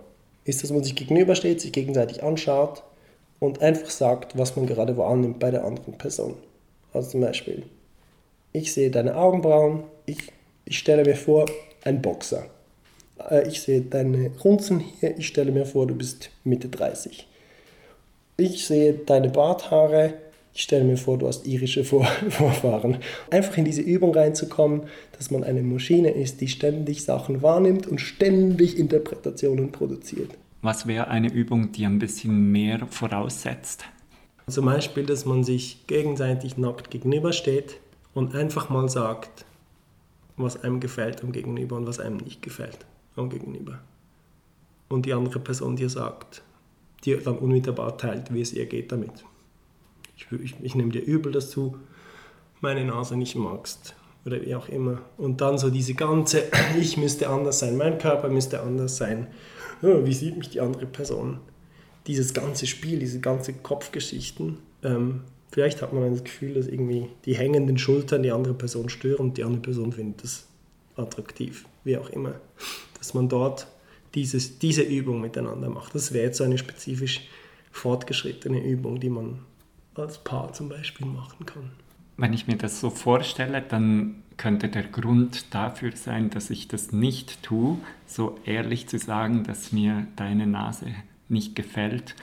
Speaker 3: Ist, dass man sich gegenübersteht, sich gegenseitig anschaut und einfach sagt, was man gerade wahrnimmt bei der anderen Person. Also zum Beispiel, ich sehe deine Augenbrauen, ich, ich stelle mir vor, ein Boxer. Äh, ich sehe deine Runzen hier, ich stelle mir vor, du bist Mitte 30. Ich sehe deine Barthaare, ich stelle mir vor, du hast irische vor Vorfahren. Einfach in diese Übung reinzukommen, dass man eine Maschine ist, die ständig Sachen wahrnimmt und ständig Interpretationen produziert.
Speaker 2: Was wäre eine Übung, die ein bisschen mehr voraussetzt?
Speaker 3: Zum Beispiel, dass man sich gegenseitig nackt gegenübersteht und einfach mal sagt, was einem gefällt am Gegenüber und was einem nicht gefällt am Gegenüber. Und die andere Person dir sagt, dir dann unmittelbar teilt, wie es ihr geht damit ich, ich, ich nehme dir übel, dass du meine Nase nicht magst oder wie auch immer. Und dann so diese ganze, ich müsste anders sein, mein Körper müsste anders sein. Wie sieht mich die andere Person? Dieses ganze Spiel, diese ganze Kopfgeschichten. Ähm, vielleicht hat man das Gefühl, dass irgendwie die hängenden Schultern die andere Person stören und die andere Person findet das attraktiv, wie auch immer. Dass man dort dieses, diese Übung miteinander macht. Das wäre jetzt so eine spezifisch fortgeschrittene Übung, die man als Paar zum Beispiel machen kann.
Speaker 2: Wenn ich mir das so vorstelle, dann könnte der Grund dafür sein, dass ich das nicht tue, so ehrlich zu sagen, dass mir deine Nase nicht gefällt,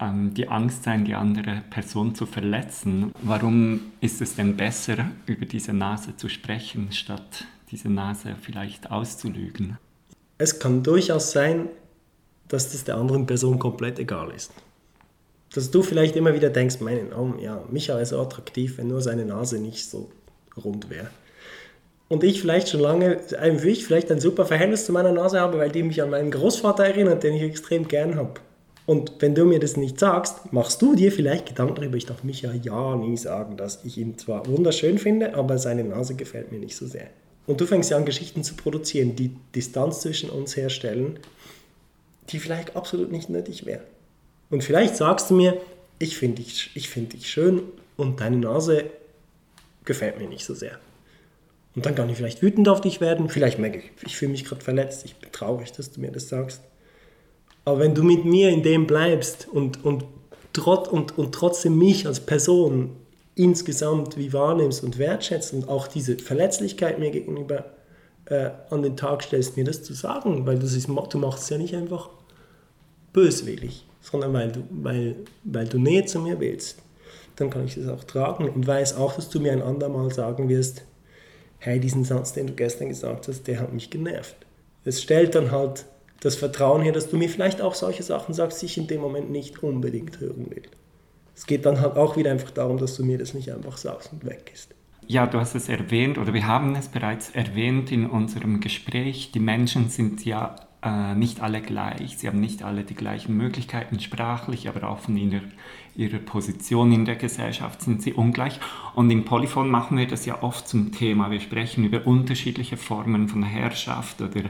Speaker 2: ähm, die Angst sein, die andere Person zu verletzen. Warum ist es denn besser, über diese Nase zu sprechen, statt diese Nase vielleicht auszulügen?
Speaker 3: Es kann durchaus sein, dass das der anderen Person komplett egal ist dass du vielleicht immer wieder denkst, mein, oh, ja, Micha ist so attraktiv, wenn nur seine Nase nicht so rund wäre. Und ich vielleicht schon lange, wie ich vielleicht ein super Verhältnis zu meiner Nase habe, weil die mich an meinen Großvater erinnert, den ich extrem gern habe. Und wenn du mir das nicht sagst, machst du dir vielleicht Gedanken darüber. Ich darf Micha ja nie sagen, dass ich ihn zwar wunderschön finde, aber seine Nase gefällt mir nicht so sehr. Und du fängst ja an, Geschichten zu produzieren, die Distanz zwischen uns herstellen, die vielleicht absolut nicht nötig wäre. Und vielleicht sagst du mir, ich finde dich, find dich schön und deine Nase gefällt mir nicht so sehr. Und dann kann ich vielleicht wütend auf dich werden, vielleicht merke ich, ich fühle mich gerade verletzt, ich bin traurig, dass du mir das sagst. Aber wenn du mit mir in dem bleibst und, und, trot, und, und trotzdem mich als Person insgesamt wie wahrnimmst und wertschätzt und auch diese Verletzlichkeit mir gegenüber äh, an den Tag stellst, mir das zu sagen, weil das ist, du machst es ja nicht einfach böswillig sondern weil du, weil, weil du Nähe zu mir willst, dann kann ich das auch tragen und weiß auch, dass du mir ein andermal sagen wirst, hey, diesen Satz, den du gestern gesagt hast, der hat mich genervt. Es stellt dann halt das Vertrauen her, dass du mir vielleicht auch solche Sachen sagst, die ich in dem Moment nicht unbedingt hören will. Es geht dann halt auch wieder einfach darum, dass du mir das nicht einfach sagst und weg ist.
Speaker 2: Ja, du hast es erwähnt oder wir haben es bereits erwähnt in unserem Gespräch. Die Menschen sind ja äh, nicht alle gleich. Sie haben nicht alle die gleichen Möglichkeiten sprachlich, aber auch von ihrer, ihrer Position in der Gesellschaft sind sie ungleich. Und im Polyphon machen wir das ja oft zum Thema. Wir sprechen über unterschiedliche Formen von Herrschaft oder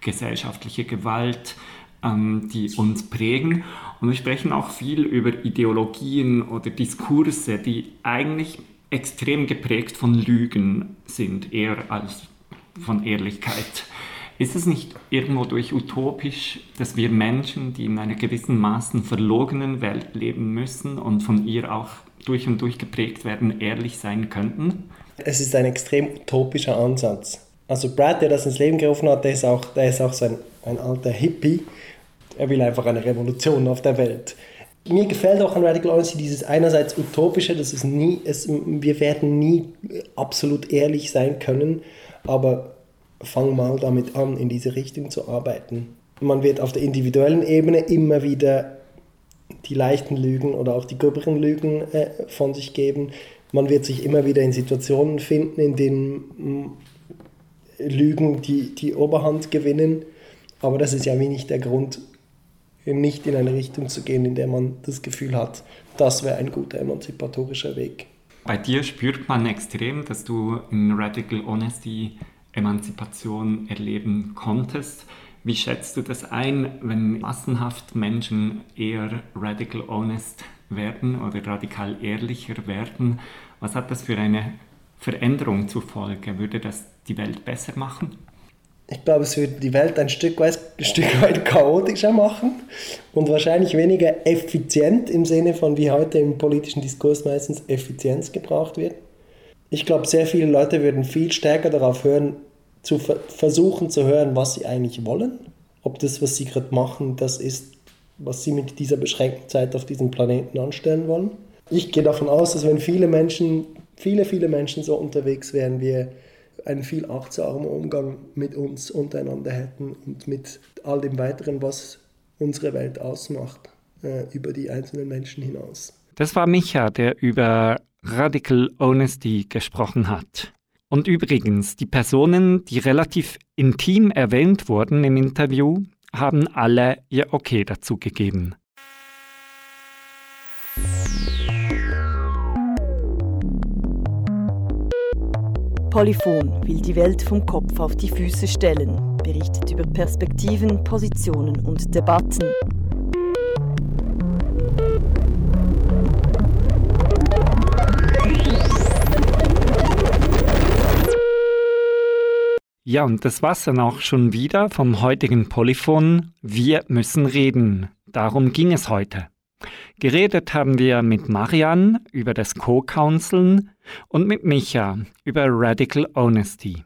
Speaker 2: gesellschaftliche Gewalt. ähm, die uns prägen. Und wir sprechen auch viel über Ideologien oder Diskurse, die eigentlich extrem geprägt von Lügen sind, eher als von Ehrlichkeit. Ist es nicht irgendwo durch utopisch, dass wir Menschen, die in einer gewissen Maßen verlogenen Welt leben müssen und von ihr auch durch und durch geprägt werden, ehrlich sein könnten?
Speaker 3: Es ist ein extrem utopischer Ansatz. Also Brad, der das ins Leben gerufen hat, der ist auch, der ist auch so ein, ein alter Hippie. Er will einfach eine Revolution auf der Welt. Mir gefällt auch an Radical Honesty dieses einerseits utopische, dass es nie, es, wir werden nie absolut ehrlich sein können, aber fang mal damit an, in diese Richtung zu arbeiten. Man wird auf der individuellen Ebene immer wieder die leichten Lügen oder auch die gröberen Lügen äh, von sich geben. Man wird sich immer wieder in Situationen finden, in denen mm, Lügen die, die Oberhand gewinnen. Aber das ist ja wie nicht der Grund, nicht in eine Richtung zu gehen, in der man das Gefühl hat, das wäre ein guter emanzipatorischer Weg.
Speaker 2: Bei dir spürt man extrem, dass du in Radical Honesty Emanzipation erleben konntest. Wie schätzt du das ein, wenn massenhaft Menschen eher radical honest werden oder radikal ehrlicher werden? Was hat das für eine Veränderung zur Folge? Würde das die Welt besser machen?
Speaker 3: Ich glaube, es würde die Welt ein Stück weit, ein Stück weit chaotischer machen und wahrscheinlich weniger effizient im Sinne von, wie heute im politischen Diskurs meistens Effizienz gebraucht wird. Ich glaube, sehr viele Leute würden viel stärker darauf hören, zu ver versuchen zu hören, was sie eigentlich wollen. Ob das, was sie gerade machen, das ist, was sie mit dieser beschränkten Zeit auf diesem Planeten anstellen wollen. Ich gehe davon aus, dass wenn viele Menschen, viele, viele Menschen so unterwegs wären, wir einen viel achtsamen Umgang mit uns untereinander hätten und mit all dem Weiteren, was unsere Welt ausmacht, äh, über die einzelnen Menschen hinaus.
Speaker 2: Das war Micha, der über Radical Honesty gesprochen hat. Und übrigens, die Personen, die relativ intim erwähnt wurden im Interview, haben alle ihr Okay dazu gegeben.
Speaker 6: Polyphon will die Welt vom Kopf auf die Füße stellen, berichtet über Perspektiven, Positionen und Debatten.
Speaker 2: Ja, und das war's dann auch schon wieder vom heutigen Polyphon. Wir müssen reden. Darum ging es heute. Geredet haben wir mit Marian über das Co-Counseln und mit Micha über Radical Honesty.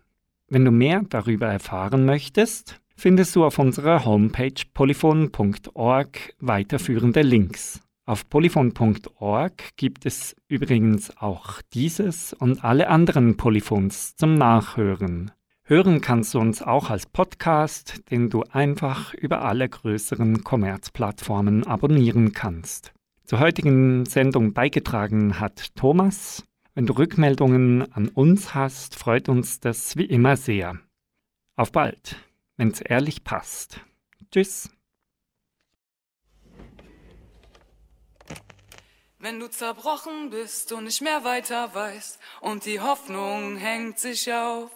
Speaker 2: Wenn du mehr darüber erfahren möchtest, findest du auf unserer Homepage polyphon.org weiterführende Links. Auf polyphon.org gibt es übrigens auch dieses und alle anderen Polyphons zum Nachhören. Hören kannst du uns auch als Podcast, den du einfach über alle größeren Kommerzplattformen abonnieren kannst. Zur heutigen Sendung beigetragen hat Thomas. Wenn du Rückmeldungen an uns hast, freut uns das wie immer sehr. Auf bald, wenn es ehrlich passt. Tschüss.
Speaker 1: Wenn du zerbrochen bist und nicht mehr weiter weißt und die Hoffnung hängt sich auf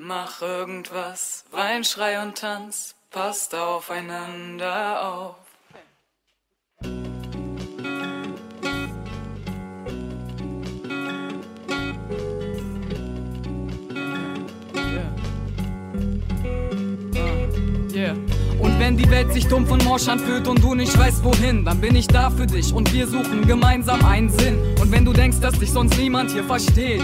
Speaker 1: Mach irgendwas, Wein, Schrei und Tanz, passt aufeinander auf. Und wenn die Welt sich dumpf und morsch anfühlt und du nicht weißt wohin, dann bin ich da für dich und wir suchen gemeinsam einen Sinn. Und wenn du denkst, dass dich sonst niemand hier versteht,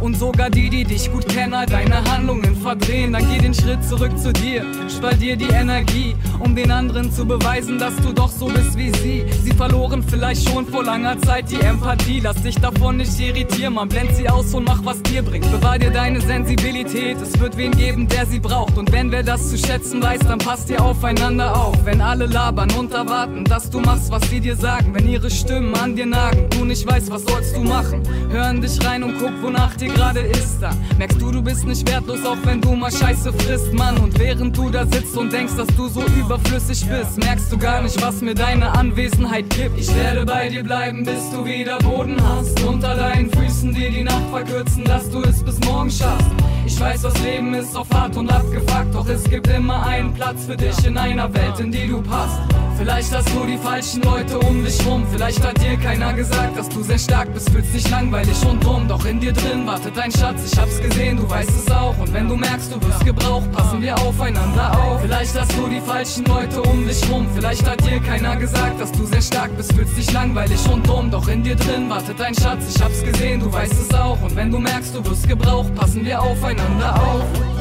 Speaker 1: und sogar die, die dich gut kennen, all deine Handlungen verdrehen. Dann geh den Schritt zurück zu dir, spar dir die Energie, um den anderen zu beweisen, dass du doch so bist wie sie. Sie verloren vielleicht schon vor langer Zeit die Empathie. Lass dich davon nicht irritieren, man blend sie aus und mach, was dir bringt. Bewahr dir deine Sensibilität, es wird wen geben, der sie braucht. Und wenn wer das zu schätzen weiß, dann passt ihr aufeinander auf. Wenn alle labern und erwarten, dass du machst, was sie dir sagen, wenn ihre Stimmen an dir nagen, du nicht weißt, was sollst du machen. Hören dich rein und guck, wonach dir gerade ist da. Merkst du, du bist nicht wertlos, auch wenn du mal Scheiße frisst, Mann. Und während du da sitzt und denkst, dass du so überflüssig bist, merkst du gar nicht, was mir deine Anwesenheit gibt. Ich werde bei dir bleiben, bis du wieder Boden hast. Unter deinen Füßen dir die Nacht verkürzen, dass du es bis morgen schaffst. Ich weiß, was Leben ist, auf hart und abgefuckt. Doch es gibt immer einen Platz für dich in einer Welt, in die du passt. Vielleicht hast du die falschen Leute um dich rum. Vielleicht hat dir keiner gesagt, dass du sehr stark bist. Fühlst dich langweilig und dumm. Doch in dir drin wartet ein Schatz. Ich hab's gesehen, du weißt es auch. Und wenn du merkst, du wirst gebraucht, passen wir aufeinander auf. Vielleicht hast du die falschen Leute um dich rum. Vielleicht hat dir keiner gesagt, dass du sehr stark bist. Fühlst dich langweilig und dumm. Doch in dir drin wartet ein Schatz. Ich hab's gesehen, du weißt es auch. Und wenn du merkst, du wirst gebraucht, passen wir aufeinander auf.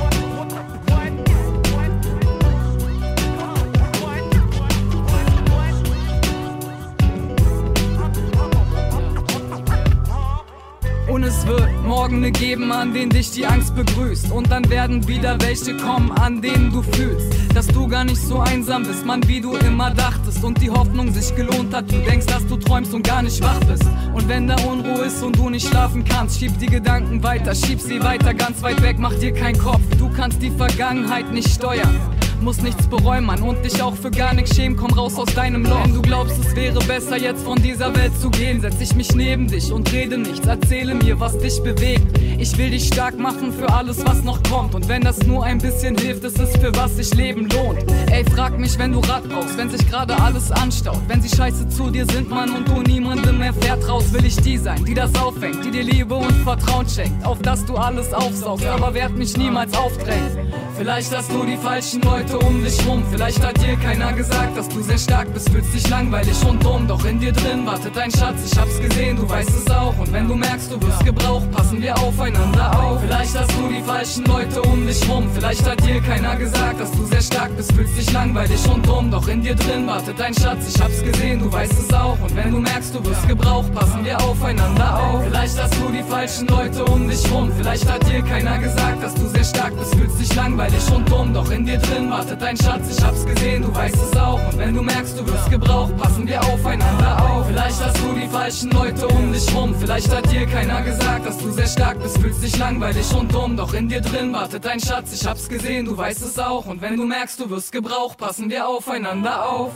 Speaker 1: Und es wird morgen ne geben, an denen dich die Angst begrüßt. Und dann werden wieder welche kommen, an denen du fühlst, dass du gar nicht so einsam bist, Mann, wie du immer dachtest. Und die Hoffnung sich gelohnt hat, du denkst, dass du träumst und gar nicht wach bist. Und wenn da Unruhe ist und du nicht schlafen kannst, schieb die Gedanken weiter, schieb sie weiter, ganz weit weg, mach dir keinen Kopf. Du kannst die Vergangenheit nicht steuern muss nichts bereuen, Mann, und dich auch für gar nichts schämen, komm raus aus deinem Loch. Wenn du glaubst, es wäre besser, jetzt von dieser Welt zu gehen, setz ich mich neben dich und rede nichts, erzähle mir, was dich bewegt. Ich will dich stark machen für alles, was noch kommt, und wenn das nur ein bisschen hilft, ist es für was sich Leben lohnt. Ey, frag mich, wenn du Rad brauchst, wenn sich gerade alles anstaut, wenn sie scheiße zu dir sind, Mann, und du niemandem mehr vertraust, will ich die sein, die das auffängt, die dir Liebe und Vertrauen schenkt, auf dass du alles aufsaugst, aber werd mich niemals aufdrängen. Vielleicht hast du die falschen Leute Leute um dich rum. Vielleicht hat dir keiner gesagt, dass du sehr stark bist, fühlst dich langweilig und dumm. Doch in dir drin wartet ein Schatz, ich hab's gesehen, du weißt es auch. Und wenn du merkst, du wirst gebraucht, passen wir aufeinander auf. Vielleicht hast du die falschen Leute um dich rum. Vielleicht hat dir keiner gesagt, dass du sehr stark bist, fühlst dich langweilig und dumm. Doch in dir drin wartet ein Schatz, ich hab's gesehen, du weißt es auch. Und wenn du merkst, du wirst gebraucht, passen wir aufeinander auf. Vielleicht hast du die falschen Leute um dich rum. Vielleicht hat dir keiner gesagt, dass du sehr stark bist, fühlst dich langweilig und dumm. Doch in dir drin wartet ein Schatz, ich hab's gesehen, du weißt es auch. Und wenn du merkst, du wirst gebraucht, passen wir aufeinander auf. Vielleicht hast du die falschen Leute um dich rum. Vielleicht hat dir keiner gesagt, dass du sehr stark bist, fühlst dich langweilig und dumm. Doch in dir drin wartet ein Schatz, ich hab's gesehen, du weißt es auch. Und wenn du merkst, du wirst gebraucht, passen wir aufeinander auf.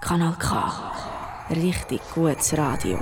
Speaker 7: Kanal K. Richtig gutes Radio.